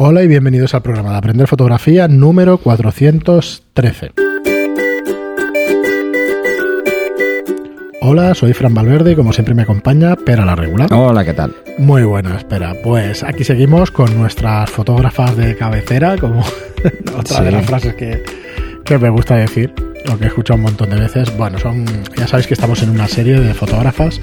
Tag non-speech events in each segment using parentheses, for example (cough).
Hola y bienvenidos al programa de Aprender Fotografía número 413. Hola, soy Fran Valverde y como siempre me acompaña Pera la Regular. Hola, ¿qué tal? Muy buena, espera. Pues aquí seguimos con nuestras fotógrafas de cabecera, como (laughs) otra de las frases que, que me gusta decir, lo que he escuchado un montón de veces. Bueno, son, ya sabéis que estamos en una serie de fotógrafas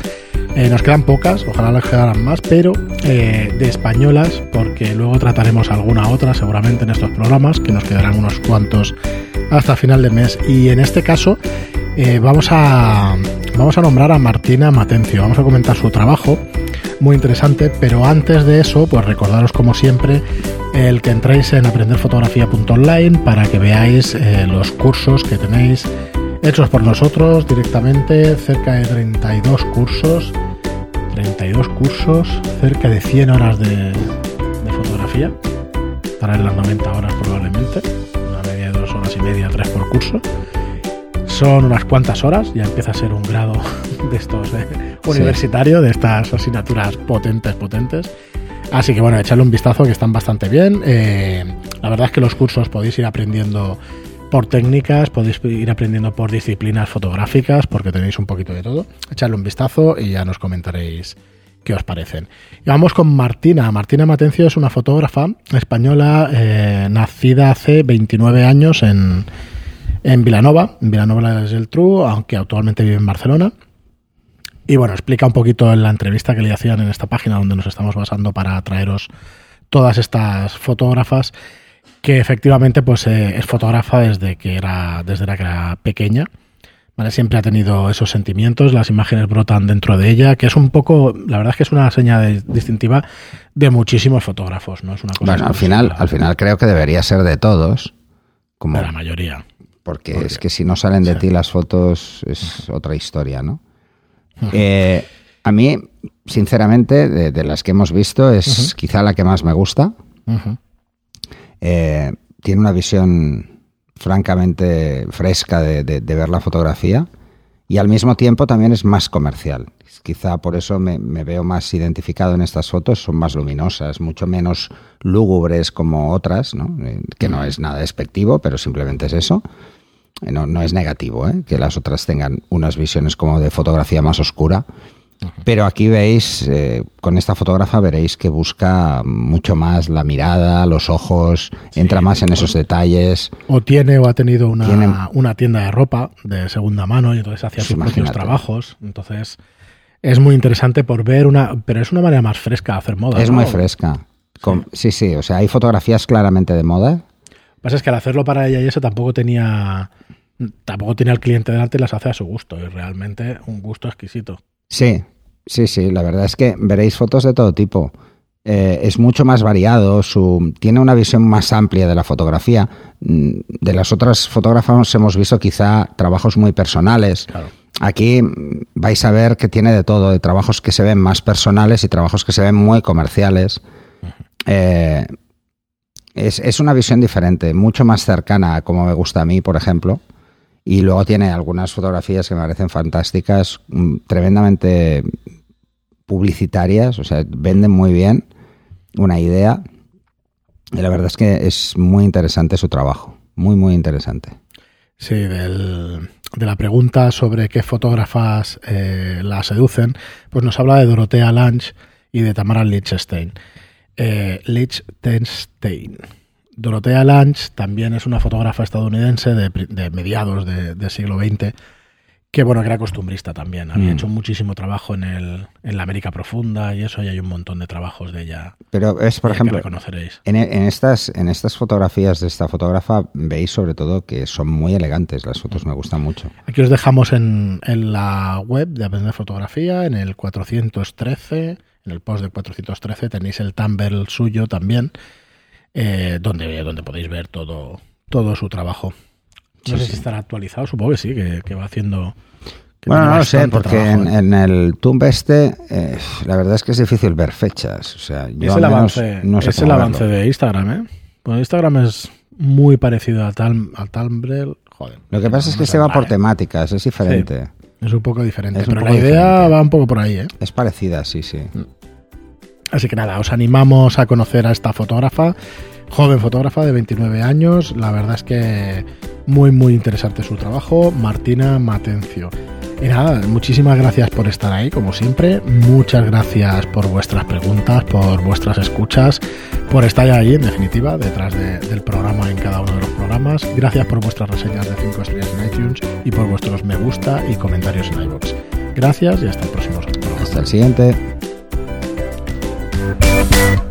eh, nos quedan pocas, ojalá les quedaran más, pero eh, de españolas, porque luego trataremos alguna otra seguramente en estos programas, que nos quedarán unos cuantos hasta final de mes. Y en este caso eh, vamos, a, vamos a nombrar a Martina Matencio, vamos a comentar su trabajo, muy interesante, pero antes de eso, pues recordaros como siempre el que entréis en aprenderfotografía.online para que veáis los cursos que tenéis hechos por nosotros directamente, cerca de 32 cursos, 32 cursos, cerca de 100 horas de, fotografía, para las 90 horas probablemente, una media de 2 horas y media, 3 por curso. Son unas cuantas horas, ya empieza a ser un grado (laughs) de estos eh, universitario, de estas asignaturas potentes, potentes. Así que bueno, echarle un vistazo que están bastante bien. Eh, la verdad es que los cursos podéis ir aprendiendo por técnicas, podéis ir aprendiendo por disciplinas fotográficas, porque tenéis un poquito de todo. Echadle un vistazo y ya nos comentaréis qué os parecen. Y vamos con Martina. Martina Matencio es una fotógrafa española eh, nacida hace 29 años en, en Vilanova, en Vilanova del Geltrú, aunque actualmente vive en Barcelona. Y bueno, explica un poquito en la entrevista que le hacían en esta página donde nos estamos basando para traeros todas estas fotógrafas que efectivamente pues eh, es fotógrafa desde que era desde la que era pequeña. ¿vale? Siempre ha tenido esos sentimientos, las imágenes brotan dentro de ella, que es un poco, la verdad es que es una señal distintiva de muchísimos fotógrafos, ¿no? Es una cosa bueno, al final, al final creo que debería ser de todos. Como, de la mayoría. Porque, es que si no salen de ti las fotos es otra historia, ¿no? Eh, a mí, sinceramente, de, las que hemos visto, es quizá la que más me gusta. Eh, tiene una visión francamente fresca de, ver la fotografía y al mismo tiempo también es más comercial. Quizá por eso me, veo más identificado en estas fotos, son más luminosas, mucho menos lúgubres como otras, eh, que no es nada despectivo, pero simplemente es eso. Eh, no, no es negativo que las otras tengan unas visiones como de fotografía más oscura, pero aquí veis, eh, con esta fotógrafa veréis que busca mucho más la mirada, los ojos, entra más en esos detalles. O tiene o ha tenido una, una tienda de ropa de segunda mano y entonces hacía pues sus propios trabajos. Entonces es muy interesante por ver una... Pero es una manera más fresca de hacer moda. Es muy fresca. sí. sí, o sea, hay fotografías claramente de moda. Lo que pasa es que al hacerlo para ella y eso tampoco tenía... Tampoco tenía el cliente delante y las hace a su gusto. Y realmente un gusto exquisito. Sí, sí, sí, la verdad es que veréis fotos de todo tipo. Eh, es mucho más variado, su, tiene una visión más amplia de la fotografía. Mm, de las otras fotógrafas hemos visto quizá trabajos muy personales. Aquí mm, vais a ver que tiene de todo, de trabajos que se ven más personales y trabajos que se ven muy comerciales. Eh, es, es, una visión diferente, mucho más cercana a como me gusta a mí, por ejemplo. Y luego tiene algunas fotografías que me parecen fantásticas, mm, tremendamente publicitarias, o sea, venden muy bien una idea. Y la verdad es que es muy interesante su trabajo, muy, muy interesante. Sí, de la pregunta sobre qué fotógrafas eh, la seducen, pues nos habla de Dorotea Lange y de Tamara Lichtenstein. Eh, Lichtenstein. Dorothea Lange también es una fotógrafa estadounidense de, mediados del siglo XX, que bueno, que era costumbrista también. Había mm. hecho muchísimo trabajo en, el, en la América Profunda y eso, y hay un montón de trabajos de ella. Pero es, por ejemplo, En, en, estas, en estas fotografías de esta fotógrafa veis sobre todo que son muy elegantes, las fotos me gustan mucho. Aquí os dejamos en, en la web de Aprender Fotografía, en el 413, en el post de 413 tenéis el Tumblr suyo también eh, donde, donde podéis ver todo, todo su trabajo. No sé si estará actualizado, supongo que sí, que, va haciendo... bueno, no lo sé, porque en, el Tumb este, eh, la verdad es que es difícil ver fechas. O sea, yo es el avance, no es el avance de Instagram, ¿eh? Bueno, Instagram es muy parecido al, tal, al Tumblr. Joder, lo que pasa es que se va por temáticas, es diferente. es un poco diferente, pero la idea va un poco por ahí, ¿eh? Es parecida, sí, sí. Así que nada, os animamos a conocer a esta fotógrafa, joven fotógrafa de 29 años. La verdad es que muy, muy interesante su trabajo. Martina Matencio. Y nada, muchísimas gracias por estar ahí, como siempre. Muchas gracias por vuestras preguntas, por vuestras escuchas, por estar ahí, en definitiva, detrás del programa en cada uno de los programas. Gracias por vuestras reseñas de 5 estrellas en iTunes y por vuestros me gusta y comentarios en iVoox. Gracias y hasta el próximo Hasta el siguiente. Thank you.